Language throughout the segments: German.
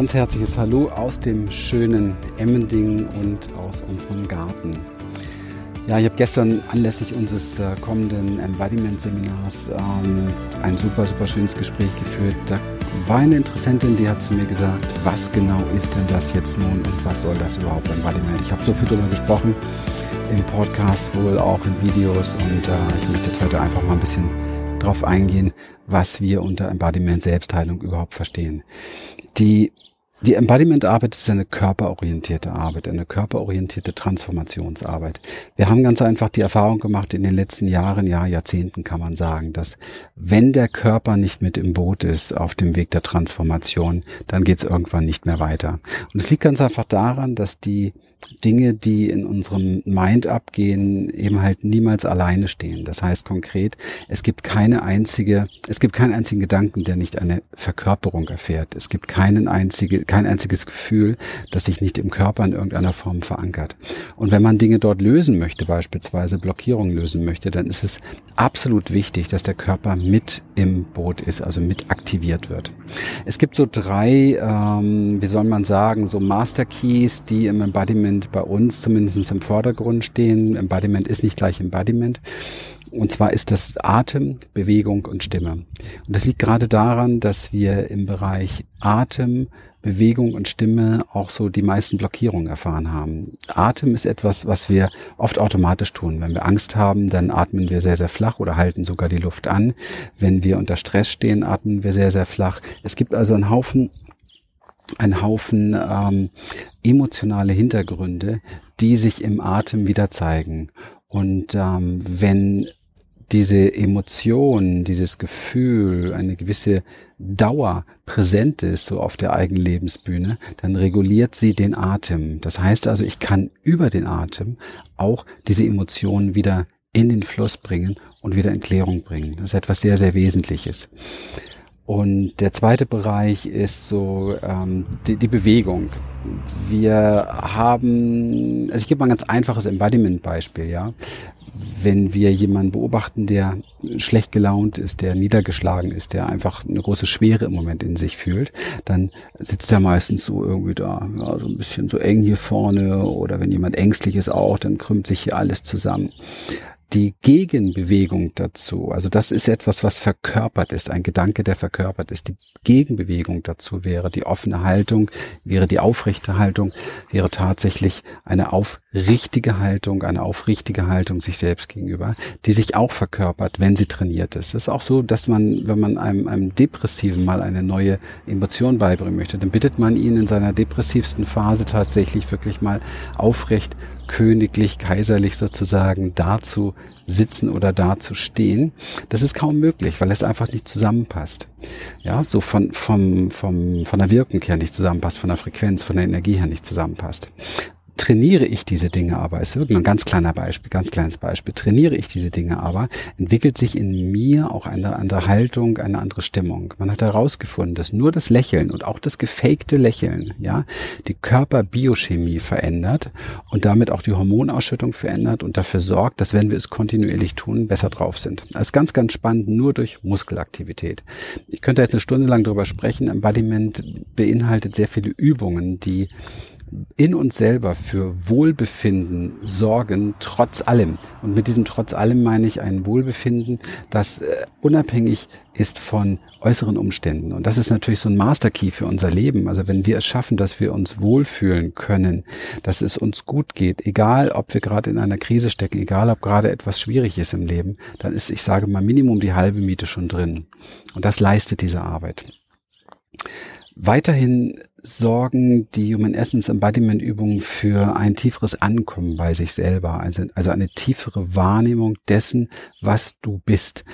ganz herzliches Hallo aus dem schönen Emmending und aus unserem Garten. Ja, ich habe gestern anlässlich unseres äh, kommenden Embodiment-Seminars ähm, ein super, super schönes Gespräch geführt. Da war eine Interessentin, die hat zu mir gesagt, was genau ist denn das jetzt nun und was soll das überhaupt Embodiment? Ich habe so viel darüber gesprochen im Podcast, wohl auch in Videos und äh, ich möchte jetzt heute einfach mal ein bisschen drauf eingehen, was wir unter Embodiment Selbstheilung überhaupt verstehen. Die die Embodiment-Arbeit ist eine körperorientierte Arbeit, eine körperorientierte Transformationsarbeit. Wir haben ganz einfach die Erfahrung gemacht in den letzten Jahren, ja, Jahrzehnten kann man sagen, dass wenn der Körper nicht mit im Boot ist auf dem Weg der Transformation, dann geht es irgendwann nicht mehr weiter. Und es liegt ganz einfach daran, dass die Dinge, die in unserem Mind abgehen, eben halt niemals alleine stehen. Das heißt konkret, es gibt keine einzige, es gibt keinen einzigen Gedanken, der nicht eine Verkörperung erfährt. Es gibt keinen einzige, kein einziges Gefühl, das sich nicht im Körper in irgendeiner Form verankert. Und wenn man Dinge dort lösen möchte, beispielsweise Blockierungen lösen möchte, dann ist es absolut wichtig, dass der Körper mit im Boot ist, also mit aktiviert wird. Es gibt so drei, ähm, wie soll man sagen, so Master Keys, die im Embodiment Embodiment bei uns zumindest im Vordergrund stehen. Embodiment ist nicht gleich Embodiment. Und zwar ist das Atem, Bewegung und Stimme. Und das liegt gerade daran, dass wir im Bereich Atem, Bewegung und Stimme auch so die meisten Blockierungen erfahren haben. Atem ist etwas, was wir oft automatisch tun. Wenn wir Angst haben, dann atmen wir sehr, sehr flach oder halten sogar die Luft an. Wenn wir unter Stress stehen, atmen wir sehr, sehr flach. Es gibt also einen Haufen ein Haufen ähm, emotionale Hintergründe, die sich im Atem wieder zeigen. Und ähm, wenn diese Emotion, dieses Gefühl, eine gewisse Dauer präsent ist, so auf der eigenen Lebensbühne, dann reguliert sie den Atem. Das heißt also, ich kann über den Atem auch diese Emotionen wieder in den Fluss bringen und wieder in Klärung bringen. Das ist etwas sehr, sehr Wesentliches. Und der zweite Bereich ist so ähm, die, die Bewegung. Wir haben, also ich gebe mal ein ganz einfaches Embodiment-Beispiel, ja. Wenn wir jemanden beobachten, der schlecht gelaunt ist, der niedergeschlagen ist, der einfach eine große Schwere im Moment in sich fühlt, dann sitzt er meistens so irgendwie da, ja, so ein bisschen so eng hier vorne oder wenn jemand ängstlich ist auch, dann krümmt sich hier alles zusammen die Gegenbewegung dazu, also das ist etwas, was verkörpert ist, ein Gedanke, der verkörpert ist. Die Gegenbewegung dazu wäre die offene Haltung, wäre die aufrechte Haltung, wäre tatsächlich eine aufrichtige Haltung, eine aufrichtige Haltung sich selbst gegenüber, die sich auch verkörpert, wenn sie trainiert ist. Es ist auch so, dass man, wenn man einem, einem Depressiven mal eine neue Emotion beibringen möchte, dann bittet man ihn in seiner depressivsten Phase tatsächlich wirklich mal aufrecht königlich, kaiserlich sozusagen dazu sitzen oder dazu stehen. Das ist kaum möglich, weil es einfach nicht zusammenpasst. Ja, so von, vom, vom, von der Wirkung her nicht zusammenpasst, von der Frequenz, von der Energie her nicht zusammenpasst trainiere ich diese Dinge aber, ist wirklich ein ganz kleiner Beispiel, ganz kleines Beispiel, trainiere ich diese Dinge aber, entwickelt sich in mir auch eine andere Haltung, eine andere Stimmung. Man hat herausgefunden, dass nur das Lächeln und auch das gefakte Lächeln, ja, die Körperbiochemie verändert und damit auch die Hormonausschüttung verändert und dafür sorgt, dass wenn wir es kontinuierlich tun, besser drauf sind. Das ist ganz, ganz spannend, nur durch Muskelaktivität. Ich könnte jetzt eine Stunde lang darüber sprechen. Embodiment beinhaltet sehr viele Übungen, die in uns selber für Wohlbefinden sorgen, trotz allem. Und mit diesem trotz allem meine ich ein Wohlbefinden, das äh, unabhängig ist von äußeren Umständen. Und das ist natürlich so ein Masterkey für unser Leben. Also wenn wir es schaffen, dass wir uns wohlfühlen können, dass es uns gut geht, egal ob wir gerade in einer Krise stecken, egal ob gerade etwas schwierig ist im Leben, dann ist, ich sage mal, Minimum die halbe Miete schon drin. Und das leistet diese Arbeit. Weiterhin sorgen die Human Essence Embodiment Übungen für ein tieferes Ankommen bei sich selber, also, also eine tiefere Wahrnehmung dessen, was du bist.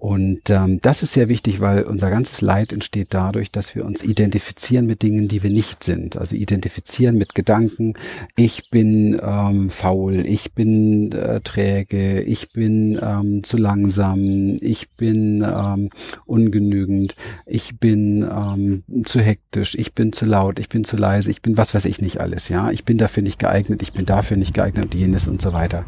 Und ähm, das ist sehr wichtig, weil unser ganzes Leid entsteht dadurch, dass wir uns identifizieren mit Dingen, die wir nicht sind. Also identifizieren mit Gedanken, ich bin ähm, faul, ich bin äh, träge, ich bin ähm, zu langsam, ich bin ähm, ungenügend, ich bin ähm, zu hektisch, ich bin zu laut, ich bin zu leise, ich bin was weiß ich nicht alles, ja. Ich bin dafür nicht geeignet, ich bin dafür nicht geeignet und jenes und so weiter.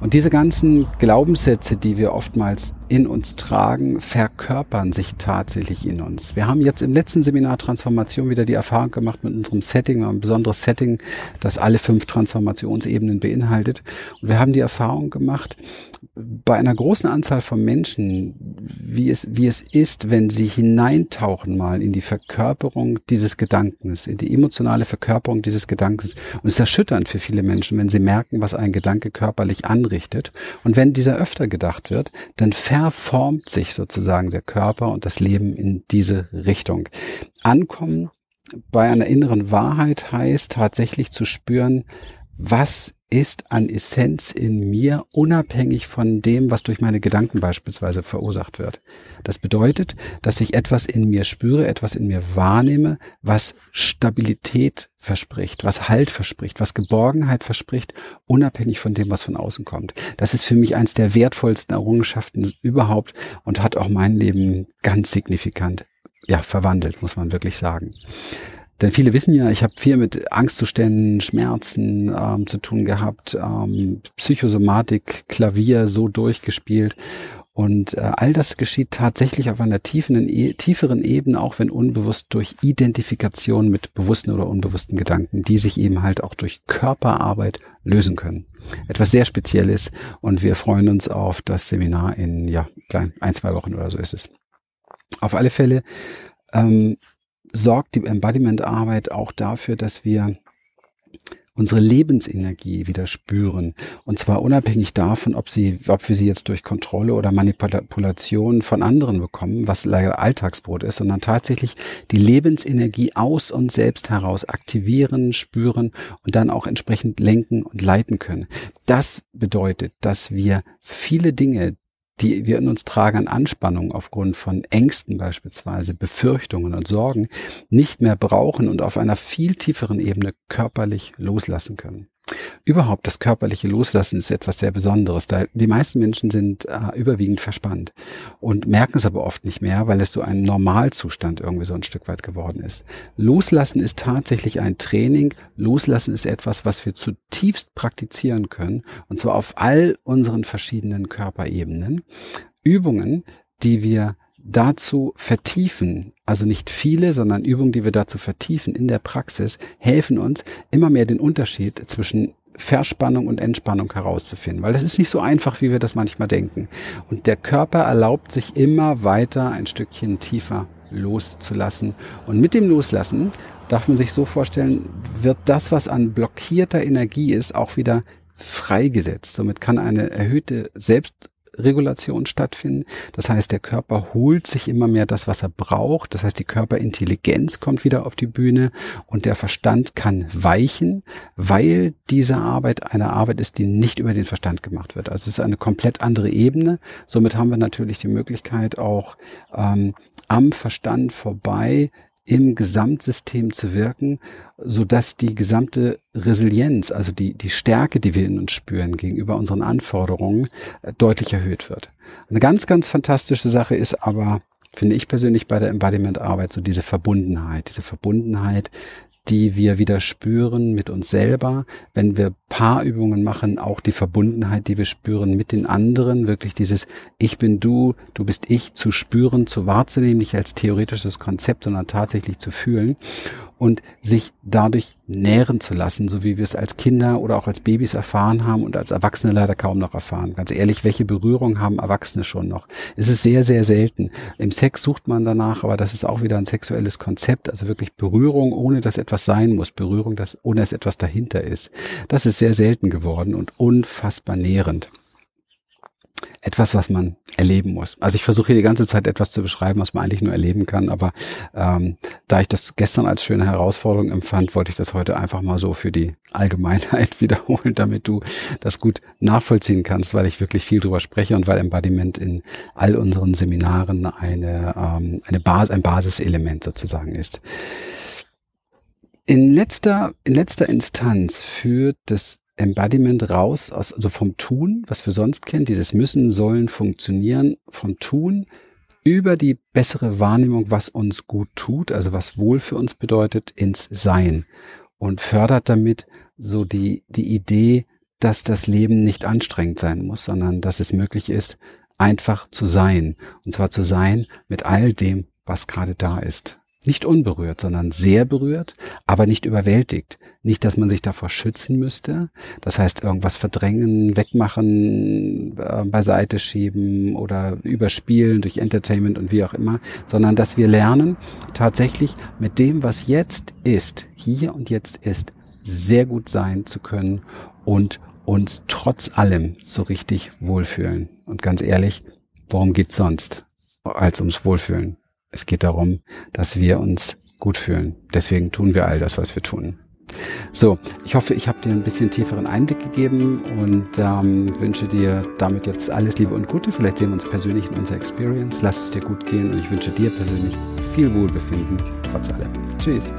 Und diese ganzen Glaubenssätze, die wir oftmals in uns tragen, verkörpern sich tatsächlich in uns. Wir haben jetzt im letzten Seminar Transformation wieder die Erfahrung gemacht mit unserem Setting, ein besonderes Setting, das alle fünf Transformationsebenen beinhaltet. Und wir haben die Erfahrung gemacht, bei einer großen Anzahl von Menschen, wie es, wie es ist, wenn sie hineintauchen mal in die Verkörperung dieses Gedankens, in die emotionale Verkörperung dieses Gedankens. Und es ist erschütternd für viele Menschen, wenn sie merken, was ein Gedanke körperlich anrichtet. Und wenn dieser öfter gedacht wird, dann verformt sich sozusagen der Körper und das Leben in diese Richtung. Ankommen bei einer inneren Wahrheit heißt tatsächlich zu spüren, was ist an Essenz in mir, unabhängig von dem, was durch meine Gedanken beispielsweise verursacht wird. Das bedeutet, dass ich etwas in mir spüre, etwas in mir wahrnehme, was Stabilität verspricht, was Halt verspricht, was Geborgenheit verspricht, unabhängig von dem, was von außen kommt. Das ist für mich eins der wertvollsten Errungenschaften überhaupt und hat auch mein Leben ganz signifikant ja, verwandelt, muss man wirklich sagen. Denn viele wissen ja, ich habe viel mit Angstzuständen, Schmerzen ähm, zu tun gehabt, ähm, Psychosomatik, Klavier so durchgespielt. Und äh, all das geschieht tatsächlich auf einer tiefen, e tieferen Ebene, auch wenn unbewusst durch Identifikation mit bewussten oder unbewussten Gedanken, die sich eben halt auch durch Körperarbeit lösen können. Etwas sehr Spezielles und wir freuen uns auf das Seminar in ja klein ein zwei Wochen oder so ist es. Auf alle Fälle ähm, sorgt die Embodiment-Arbeit auch dafür, dass wir unsere Lebensenergie wieder spüren. Und zwar unabhängig davon, ob sie, ob wir sie jetzt durch Kontrolle oder Manipulation von anderen bekommen, was leider Alltagsbrot ist, sondern tatsächlich die Lebensenergie aus uns selbst heraus aktivieren, spüren und dann auch entsprechend lenken und leiten können. Das bedeutet, dass wir viele Dinge, die wir in uns tragen an Anspannung aufgrund von Ängsten beispielsweise, Befürchtungen und Sorgen, nicht mehr brauchen und auf einer viel tieferen Ebene körperlich loslassen können. Überhaupt das körperliche Loslassen ist etwas sehr Besonderes. Da die meisten Menschen sind äh, überwiegend verspannt und merken es aber oft nicht mehr, weil es so ein Normalzustand irgendwie so ein Stück weit geworden ist. Loslassen ist tatsächlich ein Training. Loslassen ist etwas, was wir zutiefst praktizieren können und zwar auf all unseren verschiedenen Körperebenen. Übungen, die wir dazu vertiefen, also nicht viele, sondern Übungen, die wir dazu vertiefen in der Praxis, helfen uns immer mehr den Unterschied zwischen Verspannung und Entspannung herauszufinden, weil das ist nicht so einfach, wie wir das manchmal denken. Und der Körper erlaubt sich immer weiter ein Stückchen tiefer loszulassen. Und mit dem Loslassen darf man sich so vorstellen, wird das, was an blockierter Energie ist, auch wieder freigesetzt. Somit kann eine erhöhte Selbst Regulation stattfinden. Das heißt, der Körper holt sich immer mehr das, was er braucht. Das heißt, die Körperintelligenz kommt wieder auf die Bühne und der Verstand kann weichen, weil diese Arbeit eine Arbeit ist, die nicht über den Verstand gemacht wird. Also es ist eine komplett andere Ebene. Somit haben wir natürlich die Möglichkeit auch ähm, am Verstand vorbei im Gesamtsystem zu wirken, so dass die gesamte Resilienz, also die, die Stärke, die wir in uns spüren gegenüber unseren Anforderungen, äh, deutlich erhöht wird. Eine ganz, ganz fantastische Sache ist aber, finde ich persönlich bei der Embodiment-Arbeit, so diese Verbundenheit, diese Verbundenheit, die wir wieder spüren mit uns selber, wenn wir Paarübungen machen, auch die Verbundenheit, die wir spüren mit den anderen, wirklich dieses Ich bin du, du bist ich zu spüren, zu wahrzunehmen, nicht als theoretisches Konzept, sondern tatsächlich zu fühlen und sich dadurch nähren zu lassen, so wie wir es als Kinder oder auch als Babys erfahren haben und als Erwachsene leider kaum noch erfahren. Ganz ehrlich, welche Berührung haben Erwachsene schon noch? Es ist sehr, sehr selten. Im Sex sucht man danach, aber das ist auch wieder ein sexuelles Konzept, also wirklich Berührung, ohne dass etwas sein muss, Berührung, dass, ohne dass etwas dahinter ist. Das ist sehr selten geworden und unfassbar nährend etwas, was man erleben muss. Also ich versuche hier die ganze Zeit etwas zu beschreiben, was man eigentlich nur erleben kann, aber ähm, da ich das gestern als schöne Herausforderung empfand, wollte ich das heute einfach mal so für die Allgemeinheit wiederholen, damit du das gut nachvollziehen kannst, weil ich wirklich viel drüber spreche und weil Embodiment in all unseren Seminaren eine, ähm, eine Bas ein Basiselement sozusagen ist. In letzter, in letzter Instanz führt das Embodiment raus, aus, also vom Tun, was wir sonst kennen, dieses Müssen, Sollen, Funktionieren, vom Tun über die bessere Wahrnehmung, was uns gut tut, also was wohl für uns bedeutet, ins Sein und fördert damit so die, die Idee, dass das Leben nicht anstrengend sein muss, sondern dass es möglich ist, einfach zu sein. Und zwar zu sein mit all dem, was gerade da ist. Nicht unberührt, sondern sehr berührt, aber nicht überwältigt. Nicht, dass man sich davor schützen müsste. Das heißt, irgendwas verdrängen, wegmachen, äh, beiseite schieben oder überspielen durch Entertainment und wie auch immer, sondern dass wir lernen, tatsächlich mit dem, was jetzt ist, hier und jetzt ist, sehr gut sein zu können und uns trotz allem so richtig wohlfühlen. Und ganz ehrlich, worum geht's sonst als ums Wohlfühlen? Es geht darum, dass wir uns gut fühlen. Deswegen tun wir all das, was wir tun. So, ich hoffe, ich habe dir ein bisschen tieferen Einblick gegeben und ähm, wünsche dir damit jetzt alles Liebe und Gute. Vielleicht sehen wir uns persönlich in unserer Experience. Lass es dir gut gehen und ich wünsche dir persönlich viel Wohlbefinden trotz allem. Tschüss.